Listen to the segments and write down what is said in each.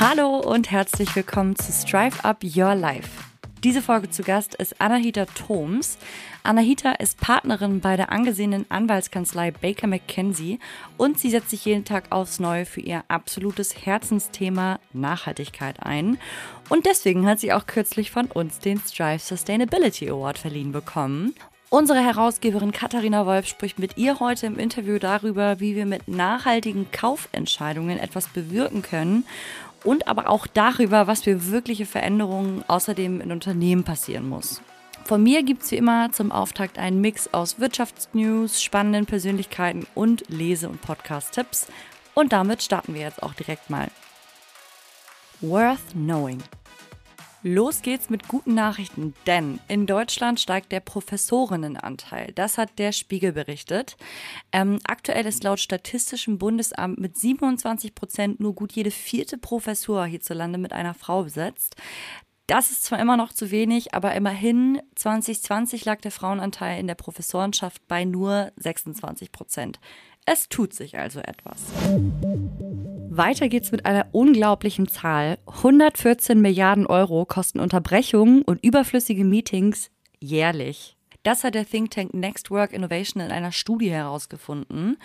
Hallo und herzlich willkommen zu Strive Up Your Life. Diese Folge zu Gast ist Anahita Thoms. Anahita ist Partnerin bei der angesehenen Anwaltskanzlei Baker McKenzie und sie setzt sich jeden Tag aufs Neue für ihr absolutes Herzensthema Nachhaltigkeit ein. Und deswegen hat sie auch kürzlich von uns den Strive Sustainability Award verliehen bekommen. Unsere Herausgeberin Katharina Wolf spricht mit ihr heute im Interview darüber, wie wir mit nachhaltigen Kaufentscheidungen etwas bewirken können und aber auch darüber, was für wirkliche Veränderungen außerdem in Unternehmen passieren muss. Von mir gibt es wie immer zum Auftakt einen Mix aus Wirtschaftsnews, spannenden Persönlichkeiten und Lese- und Podcast-Tipps. Und damit starten wir jetzt auch direkt mal. Worth Knowing. Los geht's mit guten Nachrichten, denn in Deutschland steigt der Professorinnenanteil. Das hat der Spiegel berichtet. Ähm, aktuell ist laut Statistischem Bundesamt mit 27 Prozent nur gut jede vierte Professur hierzulande mit einer Frau besetzt. Das ist zwar immer noch zu wenig, aber immerhin 2020 lag der Frauenanteil in der Professorenschaft bei nur 26 Prozent. Es tut sich also etwas. Weiter geht's mit einer unglaublichen Zahl. 114 Milliarden Euro kosten Unterbrechungen und überflüssige Meetings jährlich. Das hat der Think Tank Next Work Innovation in einer Studie herausgefunden.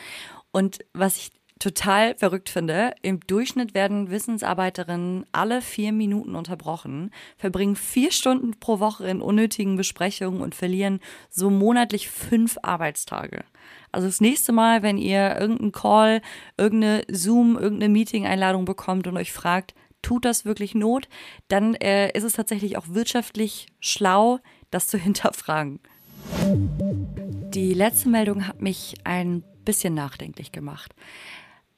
Und was ich total verrückt finde. Im Durchschnitt werden Wissensarbeiterinnen alle vier Minuten unterbrochen, verbringen vier Stunden pro Woche in unnötigen Besprechungen und verlieren so monatlich fünf Arbeitstage. Also das nächste Mal, wenn ihr irgendeinen Call, irgendeine Zoom, irgendeine Meeting-Einladung bekommt und euch fragt, tut das wirklich Not, dann äh, ist es tatsächlich auch wirtschaftlich schlau, das zu hinterfragen. Die letzte Meldung hat mich ein bisschen nachdenklich gemacht.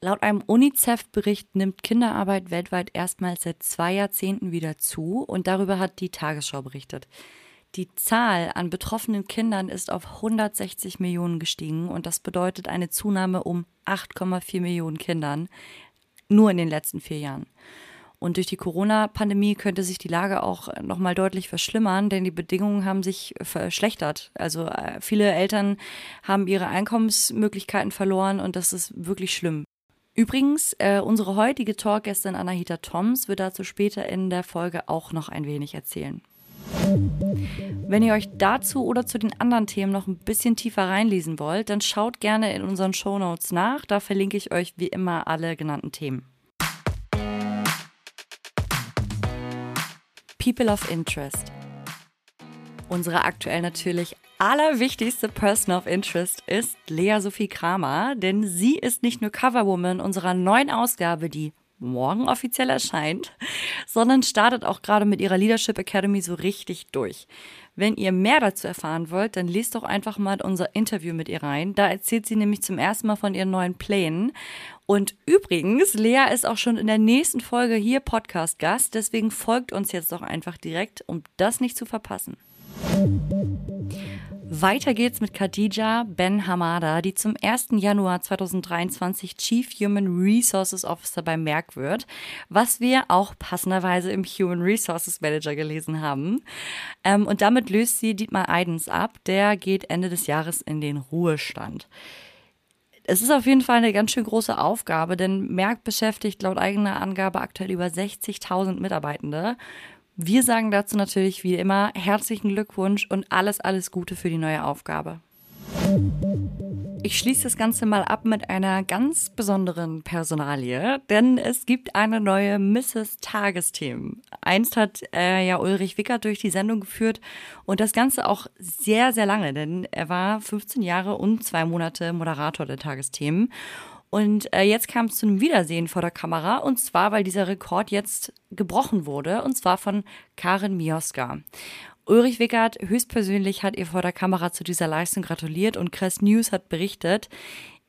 Laut einem UNICEF-Bericht nimmt Kinderarbeit weltweit erstmals seit zwei Jahrzehnten wieder zu und darüber hat die Tagesschau berichtet. Die Zahl an betroffenen Kindern ist auf 160 Millionen gestiegen und das bedeutet eine Zunahme um 8,4 Millionen Kindern nur in den letzten vier Jahren. Und durch die Corona-Pandemie könnte sich die Lage auch nochmal deutlich verschlimmern, denn die Bedingungen haben sich verschlechtert. Also äh, viele Eltern haben ihre Einkommensmöglichkeiten verloren und das ist wirklich schlimm. Übrigens, äh, unsere heutige Talkgästin Anahita Toms wird dazu später in der Folge auch noch ein wenig erzählen. Wenn ihr euch dazu oder zu den anderen Themen noch ein bisschen tiefer reinlesen wollt, dann schaut gerne in unseren Show Notes nach. Da verlinke ich euch wie immer alle genannten Themen. People of Interest. Unsere aktuell natürlich allerwichtigste Person of Interest ist Lea Sophie Kramer, denn sie ist nicht nur Coverwoman unserer neuen Ausgabe, die morgen offiziell erscheint, sondern startet auch gerade mit ihrer Leadership Academy so richtig durch. Wenn ihr mehr dazu erfahren wollt, dann lest doch einfach mal unser Interview mit ihr rein. Da erzählt sie nämlich zum ersten Mal von ihren neuen Plänen. Und übrigens, Lea ist auch schon in der nächsten Folge hier Podcast-Gast. Deswegen folgt uns jetzt doch einfach direkt, um das nicht zu verpassen. Weiter geht's mit Khadija Ben Hamada, die zum 1. Januar 2023 Chief Human Resources Officer bei Merck wird, was wir auch passenderweise im Human Resources Manager gelesen haben. Ähm, und damit löst sie Dietmar Eidens ab. Der geht Ende des Jahres in den Ruhestand. Es ist auf jeden Fall eine ganz schön große Aufgabe, denn Merck beschäftigt laut eigener Angabe aktuell über 60.000 Mitarbeitende. Wir sagen dazu natürlich wie immer herzlichen Glückwunsch und alles, alles Gute für die neue Aufgabe. Ich schließe das Ganze mal ab mit einer ganz besonderen Personalie, denn es gibt eine neue Mrs. Tagesthemen. Einst hat äh, ja Ulrich Wickert durch die Sendung geführt und das Ganze auch sehr, sehr lange, denn er war 15 Jahre und zwei Monate Moderator der Tagesthemen. Und äh, jetzt kam es zu einem Wiedersehen vor der Kamera und zwar, weil dieser Rekord jetzt gebrochen wurde und zwar von Karin Mioska. Ulrich Wickert höchstpersönlich hat ihr vor der Kamera zu dieser Leistung gratuliert und Crest News hat berichtet,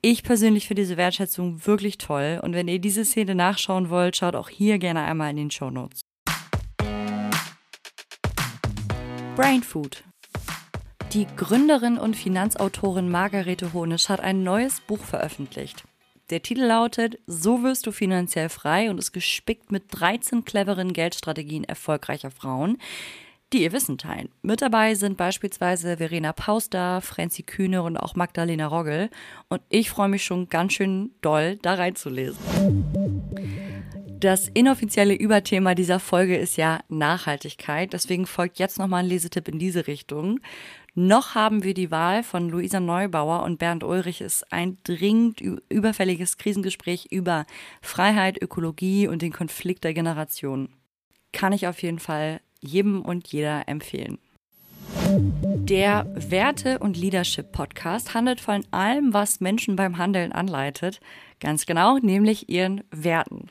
ich persönlich finde diese Wertschätzung wirklich toll und wenn ihr diese Szene nachschauen wollt, schaut auch hier gerne einmal in den Show Notes. Brain Food. Die Gründerin und Finanzautorin Margarete Honisch hat ein neues Buch veröffentlicht. Der Titel lautet So wirst du finanziell frei und ist gespickt mit 13 cleveren Geldstrategien erfolgreicher Frauen, die ihr Wissen teilen. Mit dabei sind beispielsweise Verena Pauster, Franzi Kühne und auch Magdalena Roggel. Und ich freue mich schon ganz schön doll, da reinzulesen. Das inoffizielle Überthema dieser Folge ist ja Nachhaltigkeit. Deswegen folgt jetzt nochmal ein Lesetipp in diese Richtung. Noch haben wir die Wahl von Luisa Neubauer und Bernd Ulrich ist ein dringend überfälliges Krisengespräch über Freiheit, Ökologie und den Konflikt der Generationen. Kann ich auf jeden Fall jedem und jeder empfehlen. Der Werte- und Leadership-Podcast handelt von allem, was Menschen beim Handeln anleitet. Ganz genau, nämlich ihren Werten.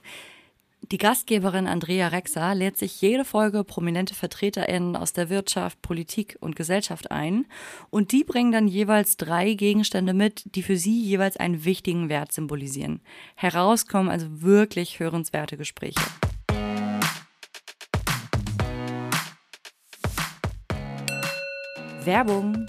Die Gastgeberin Andrea Rexa lädt sich jede Folge prominente VertreterInnen aus der Wirtschaft, Politik und Gesellschaft ein und die bringen dann jeweils drei Gegenstände mit, die für sie jeweils einen wichtigen Wert symbolisieren. Herauskommen also wirklich hörenswerte Gespräche. Werbung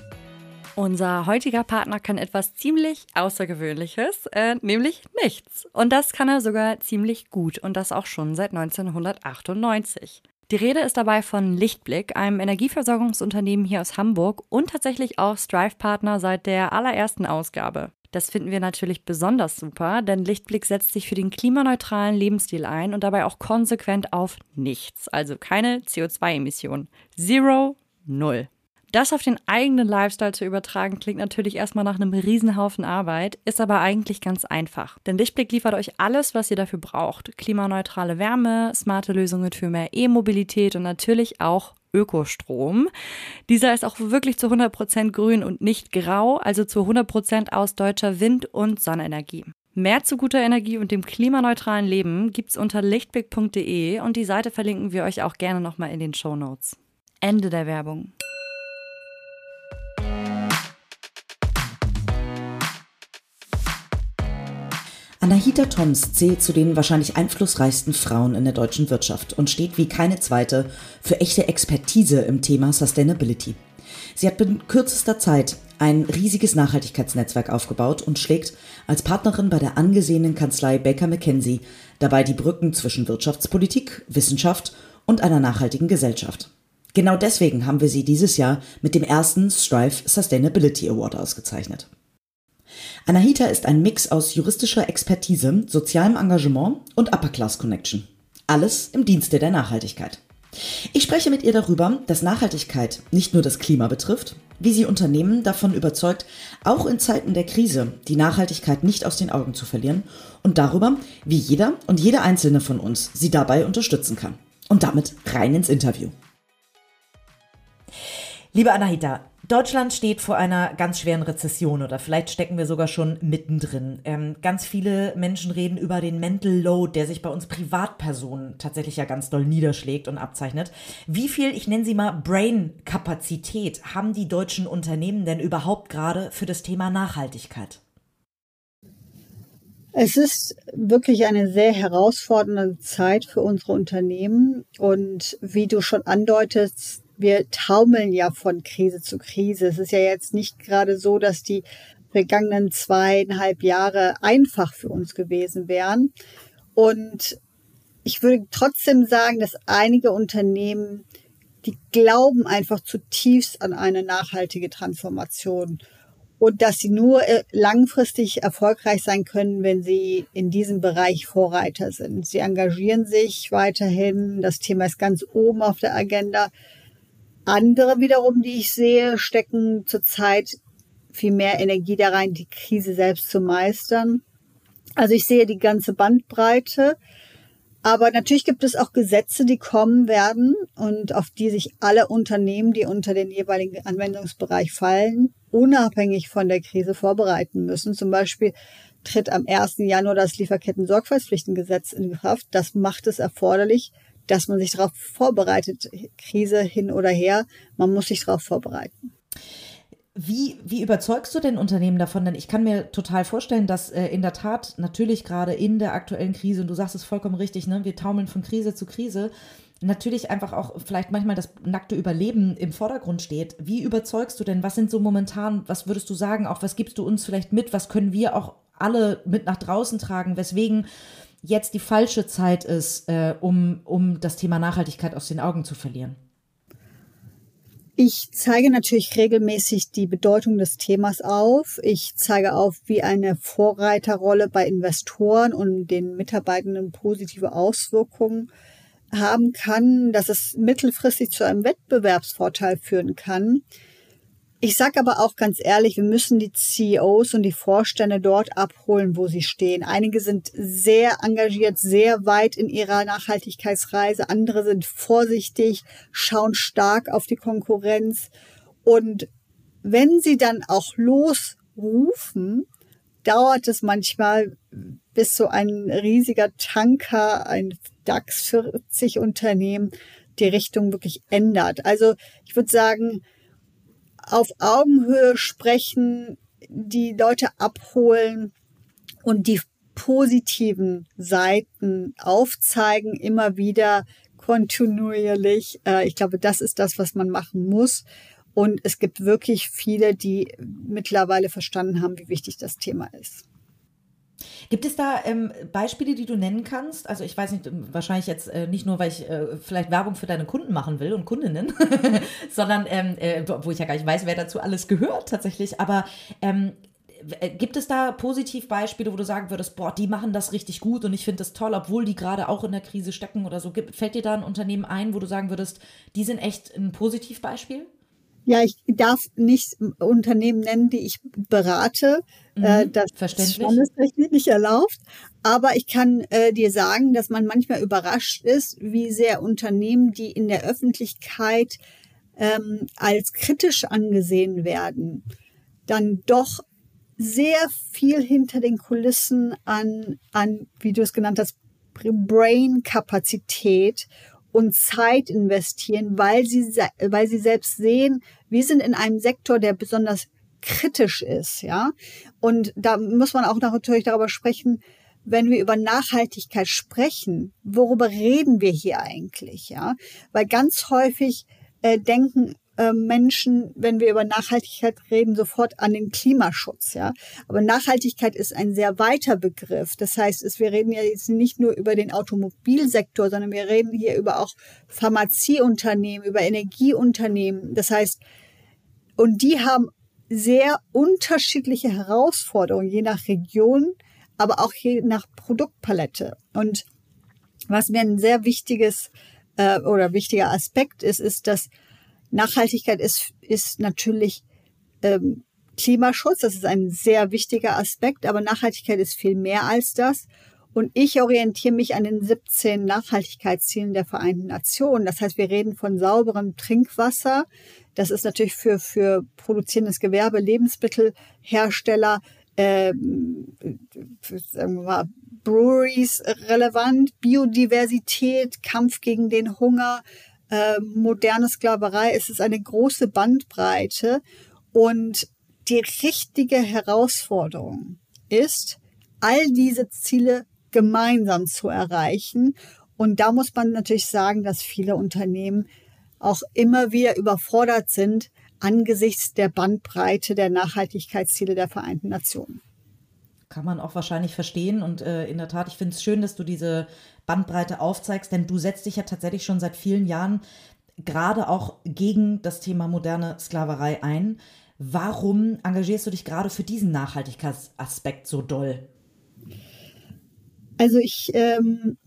unser heutiger Partner kann etwas ziemlich Außergewöhnliches, äh, nämlich nichts. Und das kann er sogar ziemlich gut und das auch schon seit 1998. Die Rede ist dabei von Lichtblick, einem Energieversorgungsunternehmen hier aus Hamburg und tatsächlich auch Strive-Partner seit der allerersten Ausgabe. Das finden wir natürlich besonders super, denn Lichtblick setzt sich für den klimaneutralen Lebensstil ein und dabei auch konsequent auf nichts, also keine CO2-Emissionen. Zero, null. Das auf den eigenen Lifestyle zu übertragen, klingt natürlich erstmal nach einem Riesenhaufen Arbeit, ist aber eigentlich ganz einfach. Denn Lichtblick liefert euch alles, was ihr dafür braucht. Klimaneutrale Wärme, smarte Lösungen für mehr E-Mobilität und natürlich auch Ökostrom. Dieser ist auch wirklich zu 100% grün und nicht grau, also zu 100% aus deutscher Wind- und Sonnenenergie. Mehr zu guter Energie und dem klimaneutralen Leben gibt's unter lichtblick.de und die Seite verlinken wir euch auch gerne nochmal in den Show Notes. Ende der Werbung. Anahita Toms zählt zu den wahrscheinlich einflussreichsten Frauen in der deutschen Wirtschaft und steht wie keine zweite für echte Expertise im Thema Sustainability. Sie hat binnen kürzester Zeit ein riesiges Nachhaltigkeitsnetzwerk aufgebaut und schlägt als Partnerin bei der angesehenen Kanzlei Baker McKenzie dabei die Brücken zwischen Wirtschaftspolitik, Wissenschaft und einer nachhaltigen Gesellschaft. Genau deswegen haben wir sie dieses Jahr mit dem ersten Strive Sustainability Award ausgezeichnet. Anahita ist ein Mix aus juristischer Expertise, sozialem Engagement und Upper Class Connection. Alles im Dienste der Nachhaltigkeit. Ich spreche mit ihr darüber, dass Nachhaltigkeit nicht nur das Klima betrifft, wie sie Unternehmen davon überzeugt, auch in Zeiten der Krise die Nachhaltigkeit nicht aus den Augen zu verlieren und darüber, wie jeder und jede einzelne von uns sie dabei unterstützen kann. Und damit rein ins Interview. Liebe Anahita, Deutschland steht vor einer ganz schweren Rezession oder vielleicht stecken wir sogar schon mittendrin. Ähm, ganz viele Menschen reden über den Mental Load, der sich bei uns Privatpersonen tatsächlich ja ganz doll niederschlägt und abzeichnet. Wie viel, ich nenne sie mal Brain-Kapazität, haben die deutschen Unternehmen denn überhaupt gerade für das Thema Nachhaltigkeit? Es ist wirklich eine sehr herausfordernde Zeit für unsere Unternehmen. Und wie du schon andeutest, wir taumeln ja von Krise zu Krise. Es ist ja jetzt nicht gerade so, dass die vergangenen zweieinhalb Jahre einfach für uns gewesen wären. Und ich würde trotzdem sagen, dass einige Unternehmen, die glauben einfach zutiefst an eine nachhaltige Transformation und dass sie nur äh, langfristig erfolgreich sein können, wenn sie in diesem Bereich Vorreiter sind. Sie engagieren sich weiterhin. Das Thema ist ganz oben auf der Agenda. Andere wiederum, die ich sehe, stecken zurzeit viel mehr Energie da rein, die Krise selbst zu meistern. Also ich sehe die ganze Bandbreite. Aber natürlich gibt es auch Gesetze, die kommen werden und auf die sich alle Unternehmen, die unter den jeweiligen Anwendungsbereich fallen, unabhängig von der Krise vorbereiten müssen. Zum Beispiel tritt am 1. Januar das Lieferketten-Sorgfaltspflichtengesetz in Kraft. Das macht es erforderlich, dass man sich darauf vorbereitet, Krise hin oder her, man muss sich darauf vorbereiten. Wie, wie überzeugst du denn Unternehmen davon? Denn ich kann mir total vorstellen, dass äh, in der Tat natürlich gerade in der aktuellen Krise, und du sagst es vollkommen richtig, ne, wir taumeln von Krise zu Krise, natürlich einfach auch vielleicht manchmal das nackte Überleben im Vordergrund steht. Wie überzeugst du denn? Was sind so momentan, was würdest du sagen, auch was gibst du uns vielleicht mit? Was können wir auch alle mit nach draußen tragen? Weswegen jetzt die falsche Zeit ist, äh, um, um das Thema Nachhaltigkeit aus den Augen zu verlieren? Ich zeige natürlich regelmäßig die Bedeutung des Themas auf. Ich zeige auf, wie eine Vorreiterrolle bei Investoren und den Mitarbeitenden positive Auswirkungen haben kann, dass es mittelfristig zu einem Wettbewerbsvorteil führen kann. Ich sage aber auch ganz ehrlich, wir müssen die CEOs und die Vorstände dort abholen, wo sie stehen. Einige sind sehr engagiert, sehr weit in ihrer Nachhaltigkeitsreise, andere sind vorsichtig, schauen stark auf die Konkurrenz. Und wenn sie dann auch losrufen, dauert es manchmal, bis so ein riesiger Tanker, ein DAX 40 Unternehmen die Richtung wirklich ändert. Also ich würde sagen, auf Augenhöhe sprechen, die Leute abholen und die positiven Seiten aufzeigen, immer wieder kontinuierlich. Äh, ich glaube, das ist das, was man machen muss. Und es gibt wirklich viele, die mittlerweile verstanden haben, wie wichtig das Thema ist. Gibt es da ähm, Beispiele, die du nennen kannst? Also ich weiß nicht, ähm, wahrscheinlich jetzt äh, nicht nur, weil ich äh, vielleicht Werbung für deine Kunden machen will und Kundinnen, sondern ähm, äh, wo ich ja gar nicht weiß, wer dazu alles gehört tatsächlich. Aber ähm, äh, gibt es da Positivbeispiele, wo du sagen würdest, boah, die machen das richtig gut und ich finde das toll, obwohl die gerade auch in der Krise stecken oder so? Fällt dir da ein Unternehmen ein, wo du sagen würdest, die sind echt ein Positivbeispiel? Ja, ich darf nicht Unternehmen nennen, die ich berate. Mhm, äh, das ist nicht erlaubt. Aber ich kann äh, dir sagen, dass man manchmal überrascht ist, wie sehr Unternehmen, die in der Öffentlichkeit ähm, als kritisch angesehen werden, dann doch sehr viel hinter den Kulissen an, an wie du es genannt hast, Brain-Kapazität und Zeit investieren, weil sie, weil sie selbst sehen, wir sind in einem Sektor, der besonders kritisch ist, ja. Und da muss man auch natürlich darüber sprechen, wenn wir über Nachhaltigkeit sprechen, worüber reden wir hier eigentlich, ja? Weil ganz häufig äh, denken Menschen, wenn wir über Nachhaltigkeit reden, sofort an den Klimaschutz, ja. Aber Nachhaltigkeit ist ein sehr weiter Begriff. Das heißt, es, wir reden ja jetzt nicht nur über den Automobilsektor, sondern wir reden hier über auch Pharmazieunternehmen, über Energieunternehmen. Das heißt, und die haben sehr unterschiedliche Herausforderungen, je nach Region, aber auch je nach Produktpalette. Und was mir ein sehr wichtiges äh, oder wichtiger Aspekt ist, ist, dass Nachhaltigkeit ist, ist natürlich ähm, Klimaschutz, das ist ein sehr wichtiger Aspekt, aber Nachhaltigkeit ist viel mehr als das. Und ich orientiere mich an den 17 Nachhaltigkeitszielen der Vereinten Nationen. Das heißt, wir reden von sauberem Trinkwasser. Das ist natürlich für, für produzierendes Gewerbe, Lebensmittelhersteller, äh, sagen wir mal, Breweries relevant, Biodiversität, Kampf gegen den Hunger, äh, moderne Sklaverei. Es ist eine große Bandbreite und die richtige Herausforderung ist, all diese Ziele gemeinsam zu erreichen. Und da muss man natürlich sagen, dass viele Unternehmen auch immer wieder überfordert sind angesichts der Bandbreite der Nachhaltigkeitsziele der Vereinten Nationen. Kann man auch wahrscheinlich verstehen. Und äh, in der Tat, ich finde es schön, dass du diese Bandbreite aufzeigst, denn du setzt dich ja tatsächlich schon seit vielen Jahren gerade auch gegen das Thema moderne Sklaverei ein. Warum engagierst du dich gerade für diesen Nachhaltigkeitsaspekt so doll? Also ich, ähm,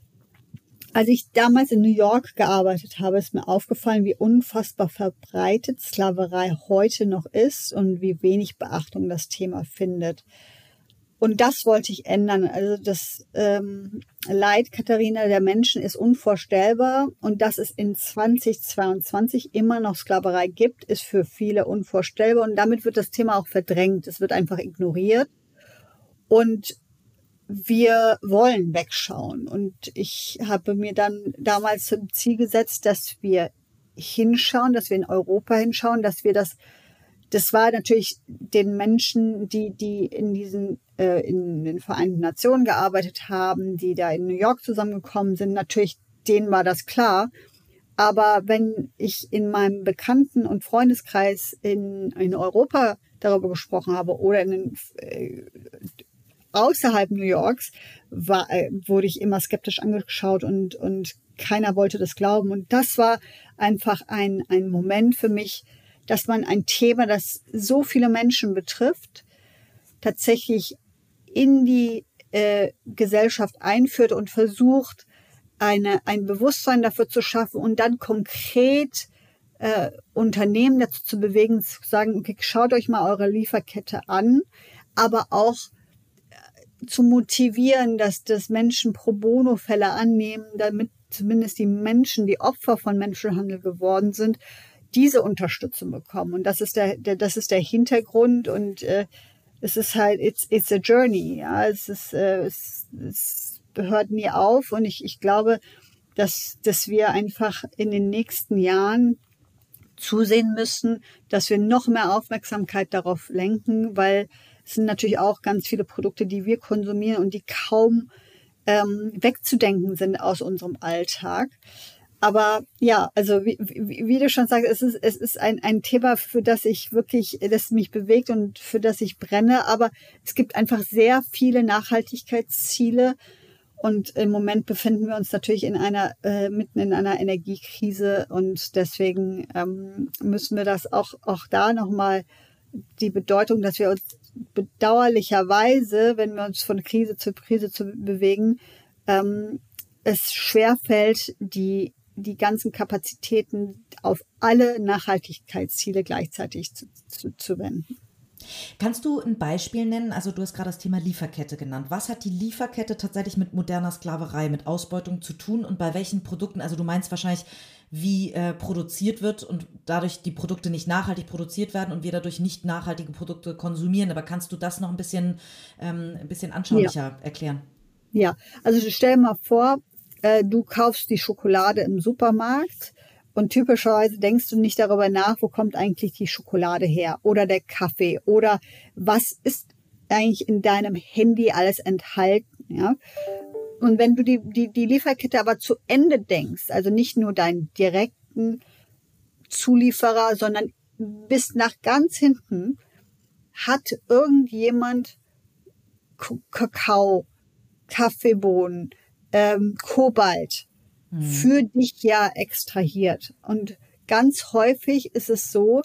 als ich damals in New York gearbeitet habe, ist mir aufgefallen, wie unfassbar verbreitet Sklaverei heute noch ist und wie wenig Beachtung das Thema findet. Und das wollte ich ändern. Also das ähm, Leid, Katharina, der Menschen ist unvorstellbar. Und dass es in 2022 immer noch Sklaverei gibt, ist für viele unvorstellbar. Und damit wird das Thema auch verdrängt. Es wird einfach ignoriert. Und wir wollen wegschauen. Und ich habe mir dann damals zum Ziel gesetzt, dass wir hinschauen, dass wir in Europa hinschauen, dass wir das das war natürlich den Menschen, die, die in diesen, äh, in den Vereinten Nationen gearbeitet haben, die da in New York zusammengekommen sind, natürlich, denen war das klar. Aber wenn ich in meinem Bekannten- und Freundeskreis in, in Europa darüber gesprochen habe oder in den, äh, außerhalb New Yorks war, äh, wurde ich immer skeptisch angeschaut und, und keiner wollte das glauben. Und das war einfach ein, ein Moment für mich, dass man ein Thema, das so viele Menschen betrifft, tatsächlich in die äh, Gesellschaft einführt und versucht, eine, ein Bewusstsein dafür zu schaffen und dann konkret äh, Unternehmen dazu zu bewegen, zu sagen, okay, schaut euch mal eure Lieferkette an, aber auch äh, zu motivieren, dass das Menschen pro bono Fälle annehmen, damit zumindest die Menschen, die Opfer von Menschenhandel geworden sind, diese Unterstützung bekommen. Und das ist der, der das ist der Hintergrund und äh, es ist halt, it's, it's a journey, ja, es ist, äh, es, es hört nie auf und ich, ich glaube, dass, dass wir einfach in den nächsten Jahren zusehen müssen, dass wir noch mehr Aufmerksamkeit darauf lenken, weil es sind natürlich auch ganz viele Produkte, die wir konsumieren und die kaum ähm, wegzudenken sind aus unserem Alltag. Aber ja, also wie, wie, wie, du schon sagst, es ist, es ist ein, ein Thema, für das ich wirklich, das mich bewegt und für das ich brenne. Aber es gibt einfach sehr viele Nachhaltigkeitsziele. Und im Moment befinden wir uns natürlich in einer, äh, mitten in einer Energiekrise. Und deswegen ähm, müssen wir das auch, auch da nochmal die Bedeutung, dass wir uns bedauerlicherweise, wenn wir uns von Krise zu Krise zu bewegen, ähm, es schwerfällt, die, die ganzen Kapazitäten auf alle Nachhaltigkeitsziele gleichzeitig zu, zu, zu wenden. Kannst du ein Beispiel nennen? Also du hast gerade das Thema Lieferkette genannt. Was hat die Lieferkette tatsächlich mit moderner Sklaverei, mit Ausbeutung zu tun und bei welchen Produkten? Also du meinst wahrscheinlich, wie äh, produziert wird und dadurch die Produkte nicht nachhaltig produziert werden und wir dadurch nicht nachhaltige Produkte konsumieren. Aber kannst du das noch ein bisschen, ähm, ein bisschen anschaulicher ja. erklären? Ja, also stell mal vor, äh, du kaufst die Schokolade im Supermarkt und typischerweise denkst du nicht darüber nach, wo kommt eigentlich die Schokolade her oder der Kaffee oder was ist eigentlich in deinem Handy alles enthalten, ja. Und wenn du die, die, die Lieferkette aber zu Ende denkst, also nicht nur deinen direkten Zulieferer, sondern bis nach ganz hinten, hat irgendjemand Kakao, Kaffeebohnen, ähm, Kobalt, Mhm. für dich ja extrahiert. Und ganz häufig ist es so,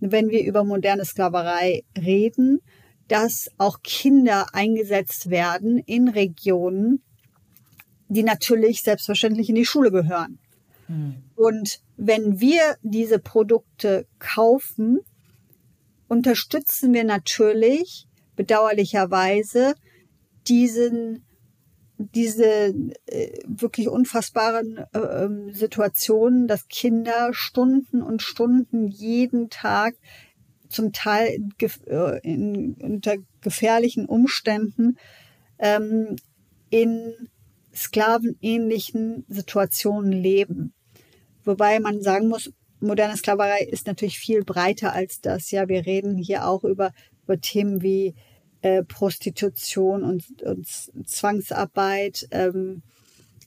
wenn wir über moderne Sklaverei reden, dass auch Kinder eingesetzt werden in Regionen, die natürlich selbstverständlich in die Schule gehören. Mhm. Und wenn wir diese Produkte kaufen, unterstützen wir natürlich bedauerlicherweise diesen diese äh, wirklich unfassbaren äh, ähm, Situationen, dass Kinder Stunden und Stunden jeden Tag zum Teil gef äh, in, unter gefährlichen Umständen ähm, in sklavenähnlichen Situationen leben. Wobei man sagen muss, moderne Sklaverei ist natürlich viel breiter als das. Ja, wir reden hier auch über, über Themen wie äh, Prostitution und, und Zwangsarbeit. Ähm,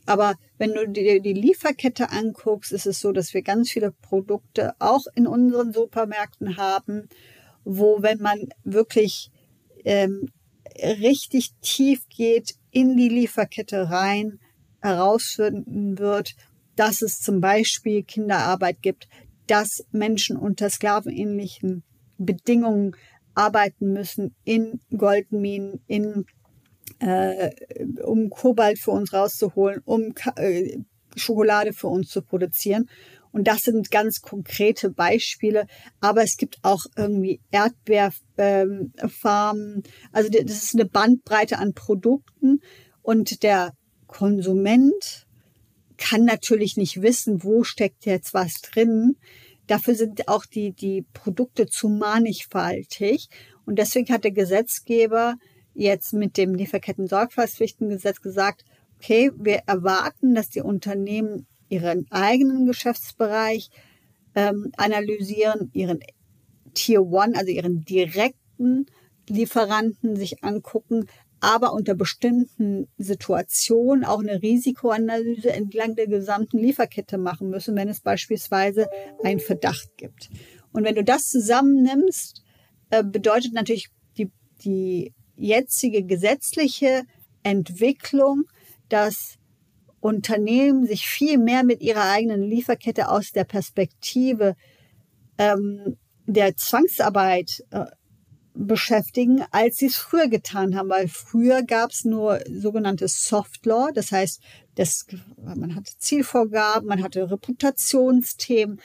aber wenn du dir die Lieferkette anguckst, ist es so, dass wir ganz viele Produkte auch in unseren Supermärkten haben, wo, wenn man wirklich ähm, richtig tief geht in die Lieferkette rein, herausfinden wird, dass es zum Beispiel Kinderarbeit gibt, dass Menschen unter sklavenähnlichen Bedingungen arbeiten müssen in Goldminen, in, äh, um Kobalt für uns rauszuholen, um äh, Schokolade für uns zu produzieren. Und das sind ganz konkrete Beispiele. Aber es gibt auch irgendwie Erdbeerfarmen. Ähm, also das ist eine Bandbreite an Produkten. Und der Konsument kann natürlich nicht wissen, wo steckt jetzt was drin. Dafür sind auch die, die Produkte zu mannigfaltig. Und deswegen hat der Gesetzgeber jetzt mit dem Lieferketten-Sorgfaltspflichtengesetz gesagt, okay, wir erwarten, dass die Unternehmen ihren eigenen Geschäftsbereich ähm, analysieren, ihren Tier One, also ihren direkten Lieferanten sich angucken, aber unter bestimmten Situationen auch eine Risikoanalyse entlang der gesamten Lieferkette machen müssen, wenn es beispielsweise einen Verdacht gibt. Und wenn du das zusammennimmst, äh, bedeutet natürlich die, die jetzige gesetzliche Entwicklung, dass Unternehmen sich viel mehr mit ihrer eigenen Lieferkette aus der Perspektive ähm, der Zwangsarbeit äh, beschäftigen, als sie es früher getan haben, weil früher gab es nur sogenanntes Soft Law, das heißt, das, man hatte Zielvorgaben, man hatte Reputationsthemen,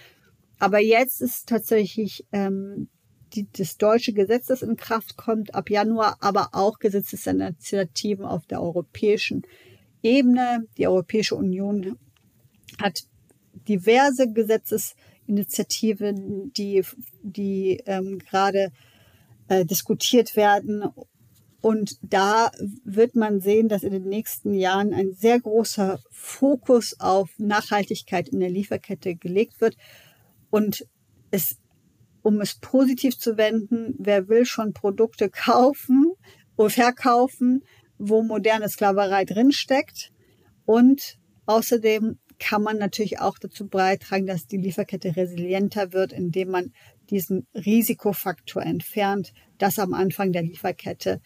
aber jetzt ist tatsächlich ähm, die, das deutsche Gesetz, das in Kraft kommt ab Januar, aber auch Gesetzesinitiativen auf der europäischen Ebene. Die Europäische Union hat diverse Gesetzesinitiativen, die, die ähm, gerade äh, diskutiert werden. Und da wird man sehen, dass in den nächsten Jahren ein sehr großer Fokus auf Nachhaltigkeit in der Lieferkette gelegt wird. Und es, um es positiv zu wenden, wer will schon Produkte kaufen oder verkaufen, wo moderne Sklaverei drinsteckt. Und außerdem kann man natürlich auch dazu beitragen, dass die Lieferkette resilienter wird, indem man diesen Risikofaktor entfernt, dass am Anfang der Lieferkette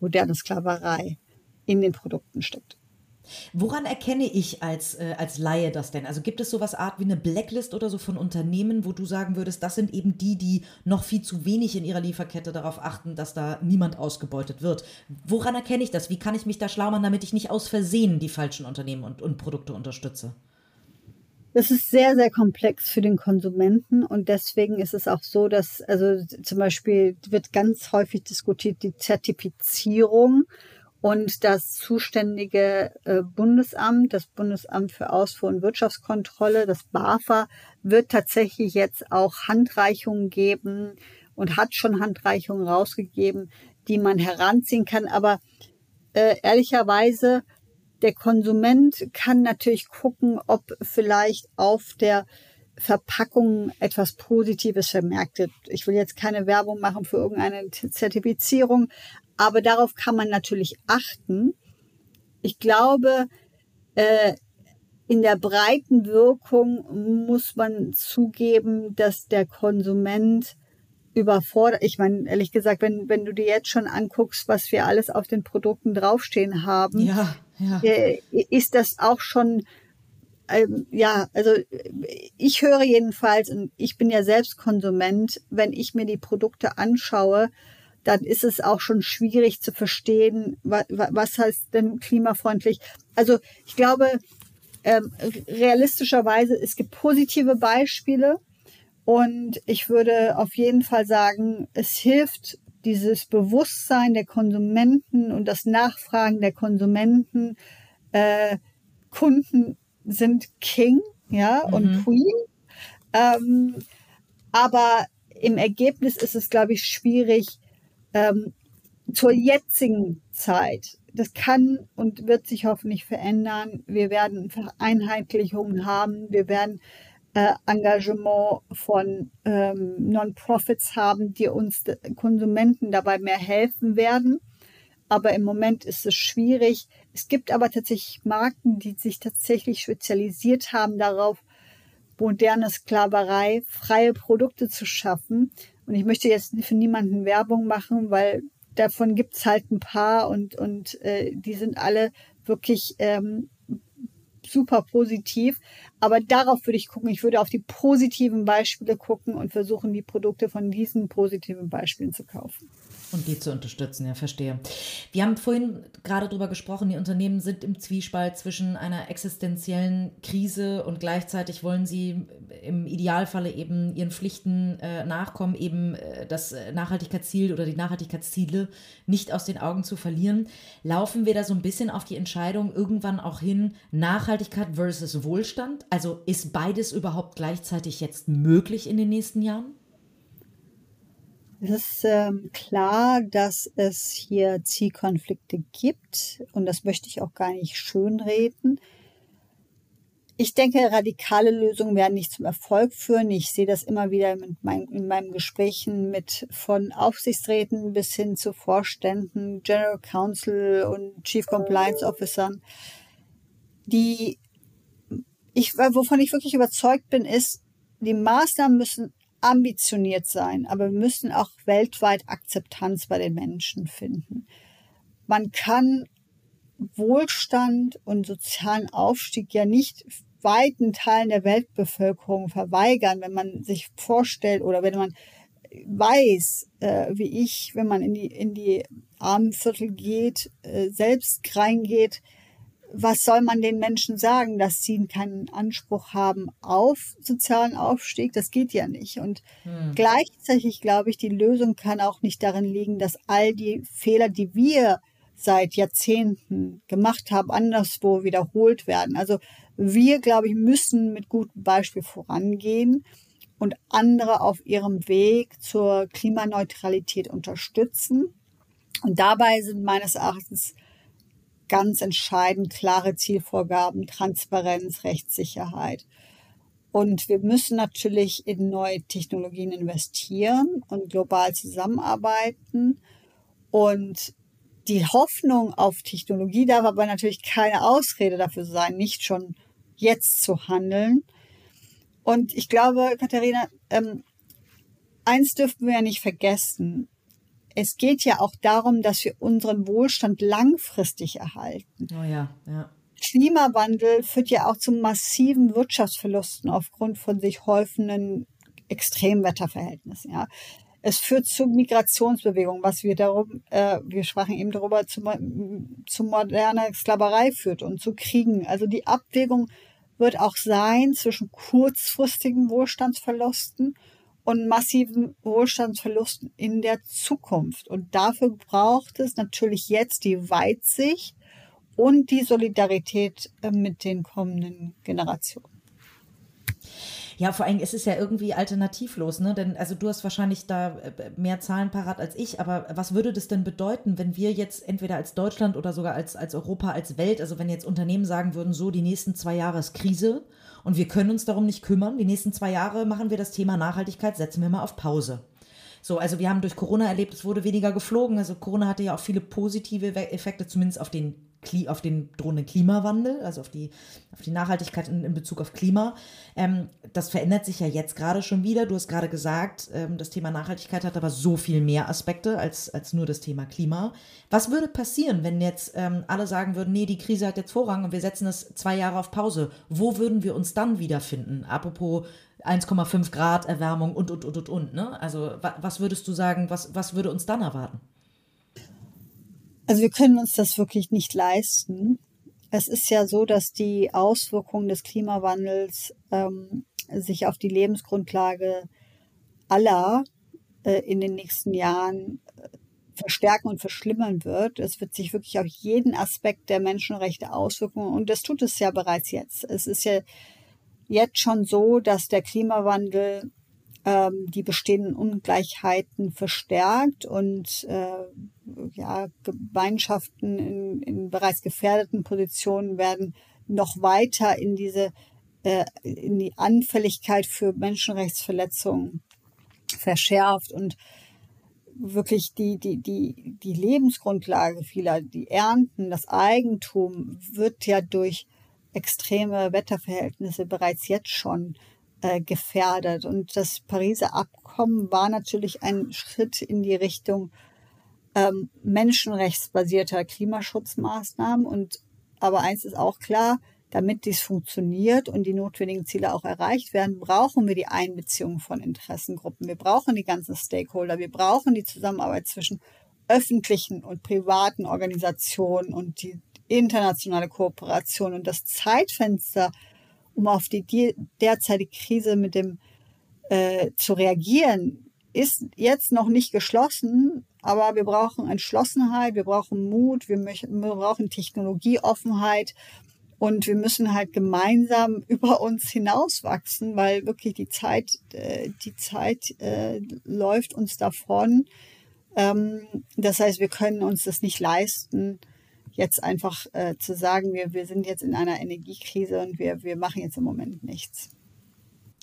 moderne Sklaverei in den Produkten steckt. Woran erkenne ich als, äh, als Laie das denn? Also gibt es sowas Art wie eine Blacklist oder so von Unternehmen, wo du sagen würdest, das sind eben die, die noch viel zu wenig in ihrer Lieferkette darauf achten, dass da niemand ausgebeutet wird. Woran erkenne ich das? Wie kann ich mich da schlau machen, damit ich nicht aus Versehen die falschen Unternehmen und, und Produkte unterstütze? Das ist sehr, sehr komplex für den Konsumenten und deswegen ist es auch so, dass also zum Beispiel wird ganz häufig diskutiert die Zertifizierung und das zuständige äh, Bundesamt, das Bundesamt für Ausfuhr- und Wirtschaftskontrolle, das BAFA, wird tatsächlich jetzt auch Handreichungen geben und hat schon Handreichungen rausgegeben, die man heranziehen kann. Aber äh, ehrlicherweise, der Konsument kann natürlich gucken, ob vielleicht auf der Verpackung etwas Positives vermerkt wird. Ich will jetzt keine Werbung machen für irgendeine Zertifizierung, aber darauf kann man natürlich achten. Ich glaube, äh, in der breiten Wirkung muss man zugeben, dass der Konsument überfordert. Ich meine, ehrlich gesagt, wenn, wenn du dir jetzt schon anguckst, was wir alles auf den Produkten draufstehen haben, ja, ja. Äh, ist das auch schon, ähm, ja, also ich höre jedenfalls, und ich bin ja selbst Konsument, wenn ich mir die Produkte anschaue, dann ist es auch schon schwierig zu verstehen, was, was heißt denn klimafreundlich. Also ich glaube, ähm, realistischerweise, es gibt positive Beispiele und ich würde auf jeden Fall sagen, es hilft dieses Bewusstsein der Konsumenten und das Nachfragen der Konsumenten. Äh, Kunden sind King, ja, mhm. und Queen. Ähm, aber im Ergebnis ist es, glaube ich, schwierig, ähm, zur jetzigen Zeit. Das kann und wird sich hoffentlich verändern. Wir werden Vereinheitlichungen haben. Wir werden äh, Engagement von ähm, Non-Profits haben, die uns Konsumenten dabei mehr helfen werden. Aber im Moment ist es schwierig. Es gibt aber tatsächlich Marken, die sich tatsächlich spezialisiert haben darauf, moderne Sklaverei, freie Produkte zu schaffen. Und ich möchte jetzt für niemanden Werbung machen, weil davon gibt's halt ein paar und, und äh, die sind alle wirklich ähm, super positiv. Aber darauf würde ich gucken. Ich würde auf die positiven Beispiele gucken und versuchen, die Produkte von diesen positiven Beispielen zu kaufen. Und die zu unterstützen, ja, verstehe. Wir haben vorhin gerade darüber gesprochen, die Unternehmen sind im Zwiespalt zwischen einer existenziellen Krise und gleichzeitig wollen sie im Idealfalle eben ihren Pflichten äh, nachkommen, eben äh, das Nachhaltigkeitsziel oder die Nachhaltigkeitsziele nicht aus den Augen zu verlieren. Laufen wir da so ein bisschen auf die Entscheidung irgendwann auch hin, Nachhaltigkeit versus Wohlstand? Also ist beides überhaupt gleichzeitig jetzt möglich in den nächsten Jahren? Es ist ähm, klar, dass es hier Zielkonflikte gibt und das möchte ich auch gar nicht schönreden. Ich denke, radikale Lösungen werden nicht zum Erfolg führen. Ich sehe das immer wieder mein, in meinen Gesprächen mit von Aufsichtsräten bis hin zu Vorständen, General Counsel und Chief Compliance Officern, die ich, wovon ich wirklich überzeugt bin, ist, die Maßnahmen müssen ambitioniert sein, aber wir müssen auch weltweit Akzeptanz bei den Menschen finden. man kann Wohlstand und sozialen Aufstieg ja nicht weiten Teilen der Weltbevölkerung verweigern, wenn man sich vorstellt oder wenn man weiß, äh, wie ich, wenn man in die, in die Armenviertel geht, äh, selbst reingeht, was soll man den Menschen sagen, dass sie keinen Anspruch haben auf sozialen Aufstieg? Das geht ja nicht. Und hm. gleichzeitig glaube ich, die Lösung kann auch nicht darin liegen, dass all die Fehler, die wir seit Jahrzehnten gemacht haben, anderswo wiederholt werden. Also wir, glaube ich, müssen mit gutem Beispiel vorangehen und andere auf ihrem Weg zur Klimaneutralität unterstützen. Und dabei sind meines Erachtens ganz entscheidend klare Zielvorgaben, Transparenz, Rechtssicherheit. Und wir müssen natürlich in neue Technologien investieren und global zusammenarbeiten. Und die Hoffnung auf Technologie darf aber natürlich keine Ausrede dafür sein, nicht schon jetzt zu handeln. Und ich glaube, Katharina, ähm, eins dürfen wir ja nicht vergessen. Es geht ja auch darum, dass wir unseren Wohlstand langfristig erhalten. Oh ja, ja. Klimawandel führt ja auch zu massiven Wirtschaftsverlusten aufgrund von sich häufenden Extremwetterverhältnissen. Ja. Es führt zu Migrationsbewegungen, was wir darum, äh, wir sprachen eben darüber, zu, zu moderner Sklaverei führt und zu Kriegen. Also die Abwägung wird auch sein zwischen kurzfristigen Wohlstandsverlusten und massiven Wohlstandsverlusten in der Zukunft. Und dafür braucht es natürlich jetzt die Weitsicht und die Solidarität äh, mit den kommenden Generationen. Ja, vor allem ist es ja irgendwie alternativlos, ne? Denn also du hast wahrscheinlich da äh, mehr Zahlen parat als ich, aber was würde das denn bedeuten, wenn wir jetzt entweder als Deutschland oder sogar als, als Europa, als Welt, also wenn jetzt Unternehmen sagen würden, so die nächsten zwei Jahre ist Krise und wir können uns darum nicht kümmern, die nächsten zwei Jahre machen wir das Thema Nachhaltigkeit, setzen wir mal auf Pause. So, also wir haben durch Corona erlebt, es wurde weniger geflogen. Also Corona hatte ja auch viele positive Effekte, zumindest auf den auf den drohenden Klimawandel, also auf die, auf die Nachhaltigkeit in, in Bezug auf Klima. Ähm, das verändert sich ja jetzt gerade schon wieder. Du hast gerade gesagt, ähm, das Thema Nachhaltigkeit hat aber so viel mehr Aspekte als, als nur das Thema Klima. Was würde passieren, wenn jetzt ähm, alle sagen würden, nee, die Krise hat jetzt Vorrang und wir setzen das zwei Jahre auf Pause? Wo würden wir uns dann wiederfinden? Apropos 1,5 Grad Erwärmung und, und, und, und, und. Ne? Also was würdest du sagen, was, was würde uns dann erwarten? Also wir können uns das wirklich nicht leisten. Es ist ja so, dass die Auswirkungen des Klimawandels ähm, sich auf die Lebensgrundlage aller äh, in den nächsten Jahren äh, verstärken und verschlimmern wird. Es wird sich wirklich auf jeden Aspekt der Menschenrechte auswirken und das tut es ja bereits jetzt. Es ist ja jetzt schon so, dass der Klimawandel ähm, die bestehenden Ungleichheiten verstärkt und äh, ja, Gemeinschaften in, in bereits gefährdeten Positionen werden noch weiter in diese äh, in die Anfälligkeit für Menschenrechtsverletzungen verschärft und wirklich die, die, die, die Lebensgrundlage vieler, die Ernten, das Eigentum wird ja durch extreme Wetterverhältnisse bereits jetzt schon äh, gefährdet. Und das Pariser Abkommen war natürlich ein Schritt in die Richtung ähm, menschenrechtsbasierter Klimaschutzmaßnahmen. Und aber eins ist auch klar, damit dies funktioniert und die notwendigen Ziele auch erreicht werden, brauchen wir die Einbeziehung von Interessengruppen. Wir brauchen die ganzen Stakeholder. Wir brauchen die Zusammenarbeit zwischen öffentlichen und privaten Organisationen und die internationale Kooperation und das Zeitfenster, um auf die derzeitige Krise mit dem äh, zu reagieren, ist jetzt noch nicht geschlossen, aber wir brauchen Entschlossenheit, wir brauchen Mut, wir, wir brauchen Technologieoffenheit und wir müssen halt gemeinsam über uns hinauswachsen, weil wirklich die Zeit, äh, die Zeit äh, läuft uns davon. Ähm, das heißt, wir können uns das nicht leisten, jetzt einfach äh, zu sagen, wir, wir sind jetzt in einer Energiekrise und wir, wir machen jetzt im Moment nichts.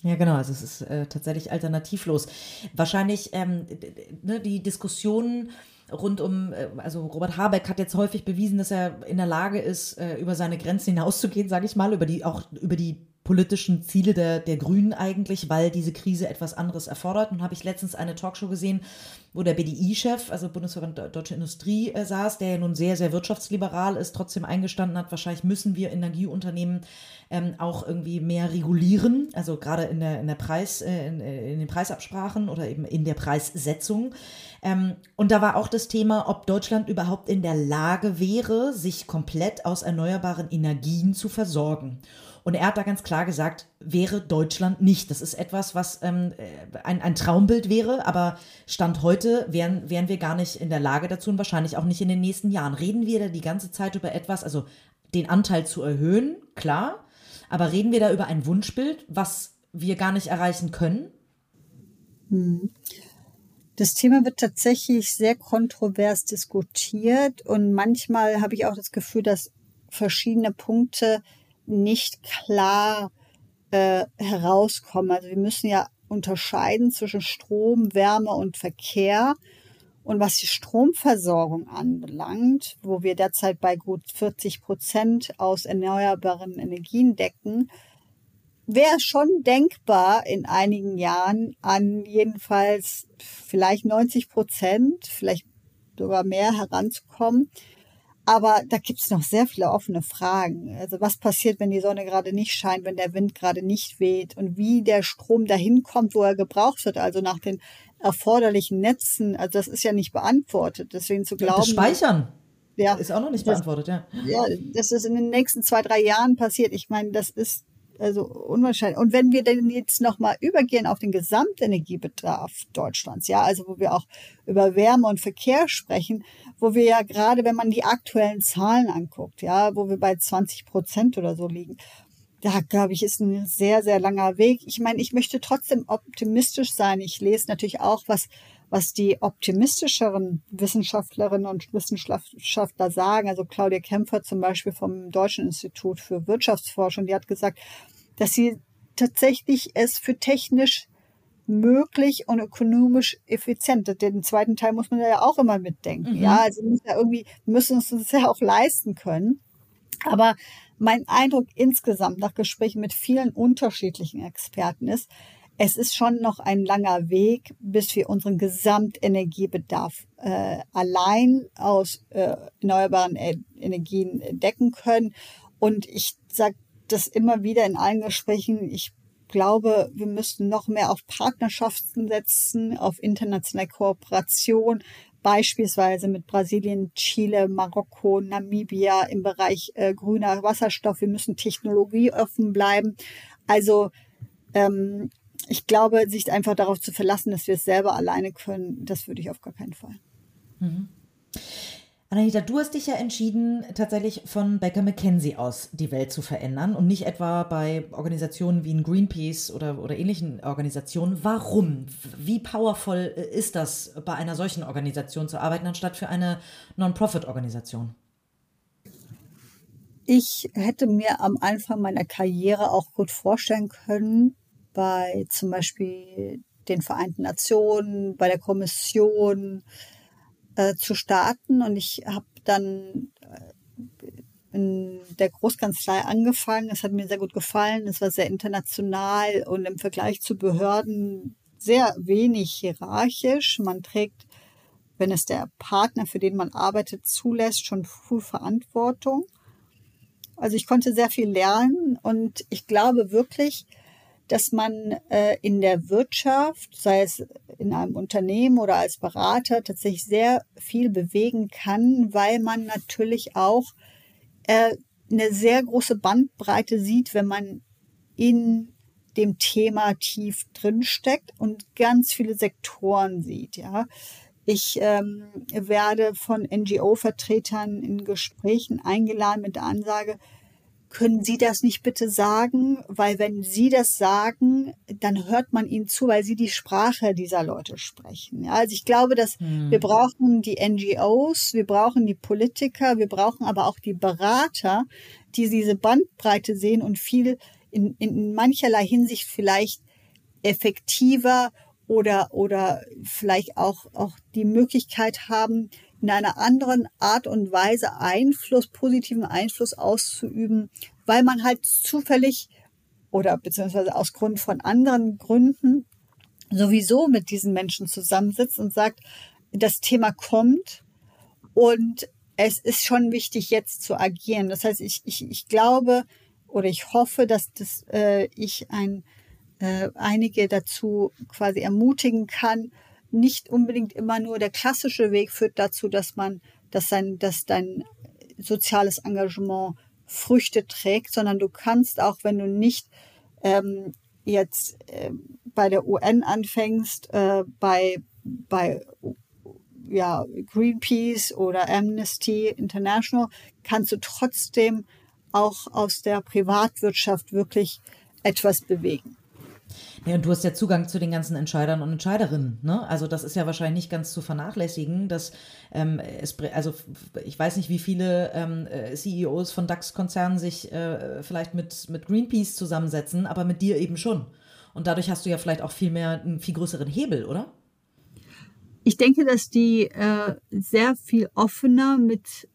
Ja, genau, also es ist äh, tatsächlich alternativlos. Wahrscheinlich ähm, ne, die Diskussionen rund um, äh, also Robert Habeck hat jetzt häufig bewiesen, dass er in der Lage ist, äh, über seine Grenzen hinauszugehen, sage ich mal, über die auch über die politischen Ziele der, der Grünen eigentlich, weil diese Krise etwas anderes erfordert. Und habe ich letztens eine Talkshow gesehen, wo der BDI-Chef, also Bundesverband Deutsche Industrie, äh, saß, der ja nun sehr, sehr wirtschaftsliberal ist, trotzdem eingestanden hat, wahrscheinlich müssen wir Energieunternehmen ähm, auch irgendwie mehr regulieren, also gerade in der, in der Preis, äh, in, äh, in, den Preisabsprachen oder eben in der Preissetzung. Ähm, und da war auch das Thema, ob Deutschland überhaupt in der Lage wäre, sich komplett aus erneuerbaren Energien zu versorgen. Und er hat da ganz klar gesagt, wäre Deutschland nicht. Das ist etwas, was ähm, äh, ein, ein Traumbild wäre, aber Stand heute wären, wären wir gar nicht in der Lage dazu und wahrscheinlich auch nicht in den nächsten Jahren. Reden wir da die ganze Zeit über etwas, also den Anteil zu erhöhen, klar, aber reden wir da über ein Wunschbild, was wir gar nicht erreichen können? Hm. Das Thema wird tatsächlich sehr kontrovers diskutiert und manchmal habe ich auch das Gefühl, dass verschiedene Punkte nicht klar äh, herauskommen. Also wir müssen ja unterscheiden zwischen Strom, Wärme und Verkehr. Und was die Stromversorgung anbelangt, wo wir derzeit bei gut 40 Prozent aus erneuerbaren Energien decken, wäre schon denkbar in einigen Jahren an jedenfalls vielleicht 90 Prozent, vielleicht sogar mehr heranzukommen. Aber da gibt es noch sehr viele offene Fragen. Also was passiert, wenn die Sonne gerade nicht scheint, wenn der Wind gerade nicht weht und wie der Strom dahin kommt, wo er gebraucht wird, also nach den erforderlichen Netzen. Also das ist ja nicht beantwortet. Deswegen zu glauben. Das Speichern. Ja, ist auch noch nicht beantwortet, ja. Ja, dass das in den nächsten zwei, drei Jahren passiert. Ich meine, das ist also unwahrscheinlich. Und wenn wir denn jetzt nochmal übergehen auf den Gesamtenergiebedarf Deutschlands, ja, also wo wir auch über Wärme und Verkehr sprechen, wo wir ja gerade, wenn man die aktuellen Zahlen anguckt, ja, wo wir bei 20 Prozent oder so liegen, da glaube ich, ist ein sehr, sehr langer Weg. Ich meine, ich möchte trotzdem optimistisch sein. Ich lese natürlich auch, was, was die optimistischeren Wissenschaftlerinnen und Wissenschaftler sagen. Also Claudia Kämpfer zum Beispiel vom Deutschen Institut für Wirtschaftsforschung, die hat gesagt, dass sie tatsächlich es für technisch möglich und ökonomisch effizient. Den zweiten Teil muss man ja auch immer mitdenken. Mhm. Ja, also muss ja irgendwie, müssen uns das ja auch leisten können. Aber mein Eindruck insgesamt nach Gesprächen mit vielen unterschiedlichen Experten ist, es ist schon noch ein langer Weg, bis wir unseren Gesamtenergiebedarf äh, allein aus äh, erneuerbaren e Energien decken können. Und ich sage das immer wieder in allen Gesprächen. Ich glaube, wir müssten noch mehr auf Partnerschaften setzen, auf internationale Kooperation, beispielsweise mit Brasilien, Chile, Marokko, Namibia im Bereich äh, grüner Wasserstoff. Wir müssen technologieoffen bleiben. Also ähm, ich glaube, sich einfach darauf zu verlassen, dass wir es selber alleine können, das würde ich auf gar keinen Fall. Mhm. Anahita, du hast dich ja entschieden, tatsächlich von Baker McKenzie aus die Welt zu verändern und nicht etwa bei Organisationen wie ein Greenpeace oder, oder ähnlichen Organisationen. Warum? Wie powerful ist das, bei einer solchen Organisation zu arbeiten, anstatt für eine Non-Profit-Organisation? Ich hätte mir am Anfang meiner Karriere auch gut vorstellen können, bei zum Beispiel den Vereinten Nationen, bei der Kommission äh, zu starten. Und ich habe dann äh, in der Großkanzlei angefangen. Es hat mir sehr gut gefallen. Es war sehr international und im Vergleich zu Behörden sehr wenig hierarchisch. Man trägt, wenn es der Partner, für den man arbeitet, zulässt, schon früh Verantwortung. Also ich konnte sehr viel lernen und ich glaube wirklich, dass man äh, in der Wirtschaft, sei es in einem Unternehmen oder als Berater, tatsächlich sehr viel bewegen kann, weil man natürlich auch äh, eine sehr große Bandbreite sieht, wenn man in dem Thema tief drinsteckt und ganz viele Sektoren sieht. Ja, ich ähm, werde von NGO-Vertretern in Gesprächen eingeladen mit der Ansage, können Sie das nicht bitte sagen? Weil wenn Sie das sagen, dann hört man Ihnen zu, weil Sie die Sprache dieser Leute sprechen. Ja, also ich glaube, dass hm. wir brauchen die NGOs, wir brauchen die Politiker, wir brauchen aber auch die Berater, die diese Bandbreite sehen und viel in, in mancherlei Hinsicht vielleicht effektiver oder, oder vielleicht auch, auch die Möglichkeit haben, in einer anderen Art und Weise Einfluss, positiven Einfluss auszuüben, weil man halt zufällig oder beziehungsweise aus Grund von anderen Gründen sowieso mit diesen Menschen zusammensitzt und sagt, das Thema kommt und es ist schon wichtig, jetzt zu agieren. Das heißt, ich, ich, ich glaube oder ich hoffe, dass das, äh, ich ein, äh, einige dazu quasi ermutigen kann. Nicht unbedingt immer nur der klassische Weg führt dazu, dass man, dass sein, dass dein soziales Engagement Früchte trägt, sondern du kannst auch, wenn du nicht ähm, jetzt äh, bei der UN anfängst, äh, bei, bei ja, Greenpeace oder Amnesty International, kannst du trotzdem auch aus der Privatwirtschaft wirklich etwas bewegen. Ja, und du hast ja Zugang zu den ganzen Entscheidern und Entscheiderinnen. Ne? Also das ist ja wahrscheinlich nicht ganz zu vernachlässigen, dass ähm, es, also ich weiß nicht, wie viele ähm, äh, CEOs von DAX-Konzernen sich äh, vielleicht mit, mit Greenpeace zusammensetzen, aber mit dir eben schon. Und dadurch hast du ja vielleicht auch viel mehr, einen viel größeren Hebel, oder? Ich denke, dass die äh, sehr viel offener mit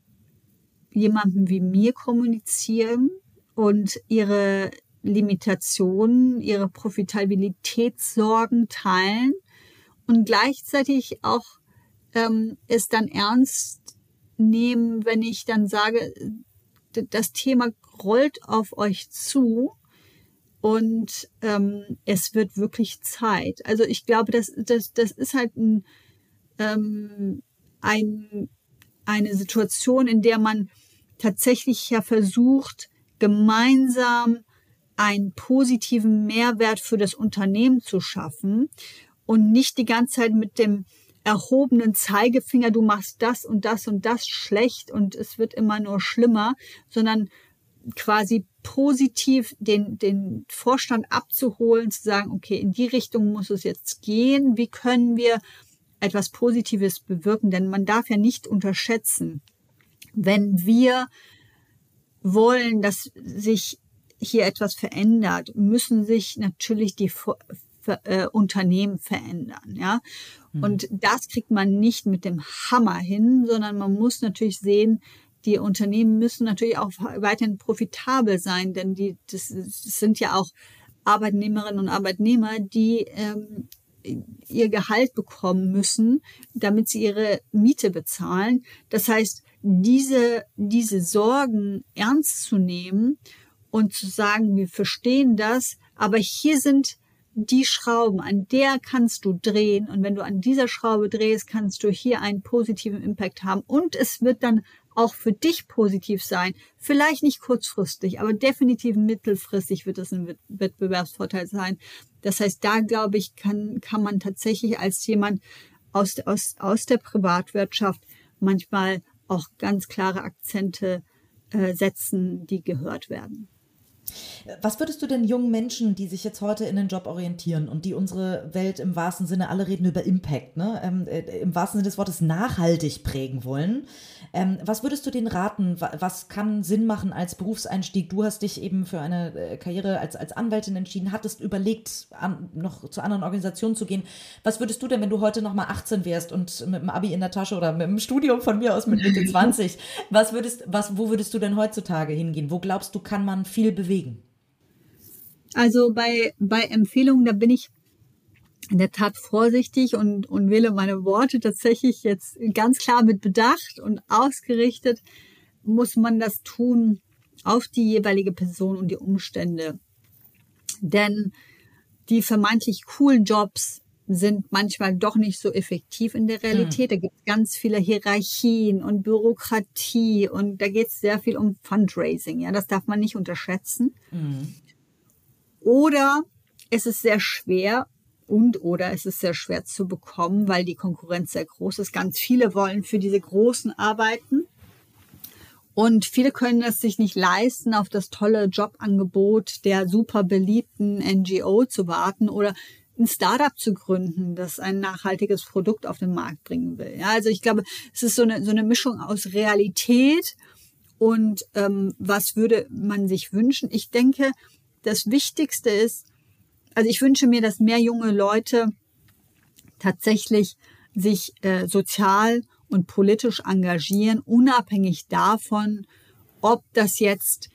jemandem wie mir kommunizieren und ihre Limitationen, ihre Profitabilitätssorgen teilen und gleichzeitig auch ähm, es dann ernst nehmen, wenn ich dann sage, das Thema rollt auf euch zu und ähm, es wird wirklich Zeit. Also ich glaube, das, das, das ist halt ein, ähm, ein, eine Situation, in der man tatsächlich ja versucht, gemeinsam einen positiven Mehrwert für das Unternehmen zu schaffen und nicht die ganze Zeit mit dem erhobenen Zeigefinger, du machst das und das und das schlecht und es wird immer nur schlimmer, sondern quasi positiv den, den Vorstand abzuholen, zu sagen, okay, in die Richtung muss es jetzt gehen. Wie können wir etwas Positives bewirken? Denn man darf ja nicht unterschätzen, wenn wir wollen, dass sich hier etwas verändert, müssen sich natürlich die äh, Unternehmen verändern, ja. Mhm. Und das kriegt man nicht mit dem Hammer hin, sondern man muss natürlich sehen, die Unternehmen müssen natürlich auch weiterhin profitabel sein, denn die, das, das sind ja auch Arbeitnehmerinnen und Arbeitnehmer, die ähm, ihr Gehalt bekommen müssen, damit sie ihre Miete bezahlen. Das heißt, diese, diese Sorgen ernst zu nehmen und zu sagen, wir verstehen das, aber hier sind die Schrauben, an der kannst du drehen. Und wenn du an dieser Schraube drehst, kannst du hier einen positiven Impact haben. Und es wird dann auch für dich positiv sein. Vielleicht nicht kurzfristig, aber definitiv mittelfristig wird es ein Wettbewerbsvorteil sein. Das heißt, da glaube ich, kann, kann man tatsächlich als jemand aus, aus, aus der Privatwirtschaft manchmal auch ganz klare Akzente äh, setzen, die gehört werden. Was würdest du denn jungen Menschen, die sich jetzt heute in den Job orientieren und die unsere Welt im wahrsten Sinne, alle reden über Impact, ne? Ähm, äh, im wahrsten Sinne des Wortes nachhaltig prägen wollen, ähm, was würdest du denen raten? Was kann Sinn machen als Berufseinstieg? Du hast dich eben für eine äh, Karriere als, als Anwältin entschieden, hattest überlegt, an, noch zu anderen Organisationen zu gehen. Was würdest du denn, wenn du heute noch mal 18 wärst und mit dem Abi in der Tasche oder mit dem Studium von mir aus mit Mitte 20, was würdest, was, wo würdest du denn heutzutage hingehen? Wo glaubst du, kann man viel bewegen? Also bei, bei Empfehlungen, da bin ich in der Tat vorsichtig und, und wähle meine Worte tatsächlich jetzt ganz klar mit Bedacht und ausgerichtet, muss man das tun auf die jeweilige Person und die Umstände. Denn die vermeintlich coolen Jobs sind manchmal doch nicht so effektiv in der Realität. Mhm. Da gibt es ganz viele Hierarchien und Bürokratie und da geht es sehr viel um Fundraising. Ja, das darf man nicht unterschätzen. Mhm. Oder es ist sehr schwer und oder es ist sehr schwer zu bekommen, weil die Konkurrenz sehr groß ist. Ganz viele wollen für diese großen arbeiten. Und viele können es sich nicht leisten, auf das tolle Jobangebot der super beliebten NGO zu warten oder ein Startup zu gründen, das ein nachhaltiges Produkt auf den Markt bringen will. Ja, also ich glaube, es ist so eine, so eine Mischung aus Realität und ähm, was würde man sich wünschen. Ich denke, das Wichtigste ist, also ich wünsche mir, dass mehr junge Leute tatsächlich sich äh, sozial und politisch engagieren, unabhängig davon, ob das jetzt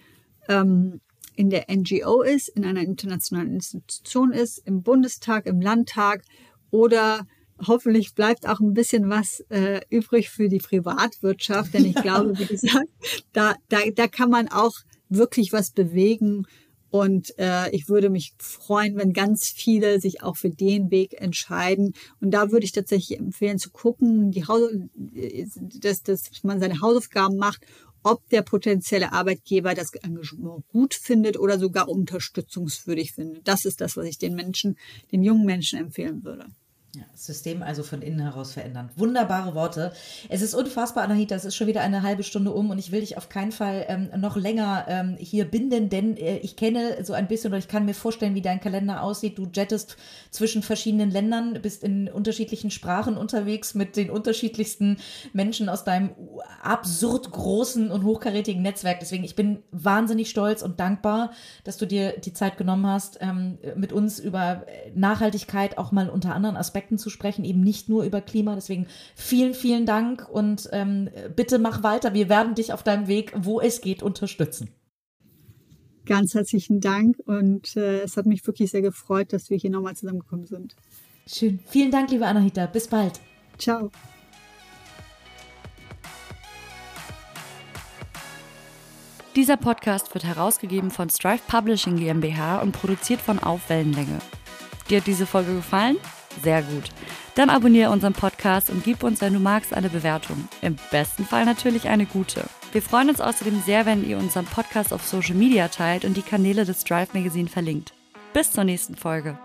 ähm, in der NGO ist, in einer internationalen Institution ist, im Bundestag, im Landtag oder hoffentlich bleibt auch ein bisschen was äh, übrig für die Privatwirtschaft, denn ich glaube, wie gesagt, da, da, da kann man auch wirklich was bewegen. Und äh, ich würde mich freuen, wenn ganz viele sich auch für den Weg entscheiden. Und da würde ich tatsächlich empfehlen zu gucken, die Haus dass, dass man seine Hausaufgaben macht, ob der potenzielle Arbeitgeber das Engagement gut findet oder sogar unterstützungswürdig findet. Das ist das, was ich den Menschen, den jungen Menschen empfehlen würde. Ja, System also von innen heraus verändern. Wunderbare Worte. Es ist unfassbar, Anahita. Es ist schon wieder eine halbe Stunde um und ich will dich auf keinen Fall ähm, noch länger ähm, hier binden, denn äh, ich kenne so ein bisschen oder ich kann mir vorstellen, wie dein Kalender aussieht. Du jettest zwischen verschiedenen Ländern, bist in unterschiedlichen Sprachen unterwegs mit den unterschiedlichsten Menschen aus deinem absurd großen und hochkarätigen Netzwerk. Deswegen, ich bin wahnsinnig stolz und dankbar, dass du dir die Zeit genommen hast, ähm, mit uns über Nachhaltigkeit auch mal unter anderen Aspekten Aspekten zu sprechen, eben nicht nur über Klima. Deswegen vielen, vielen Dank und ähm, bitte mach weiter. Wir werden dich auf deinem Weg, wo es geht, unterstützen. Ganz herzlichen Dank und äh, es hat mich wirklich sehr gefreut, dass wir hier nochmal zusammengekommen sind. Schön. Vielen Dank, liebe Anahita. Bis bald. Ciao. Dieser Podcast wird herausgegeben von Strive Publishing GmbH und produziert von Aufwellenlänge. Dir hat diese Folge gefallen? Sehr gut. Dann abonniere unseren Podcast und gib uns, wenn du magst, eine Bewertung. Im besten Fall natürlich eine gute. Wir freuen uns außerdem sehr, wenn ihr unseren Podcast auf Social Media teilt und die Kanäle des Drive Magazine verlinkt. Bis zur nächsten Folge.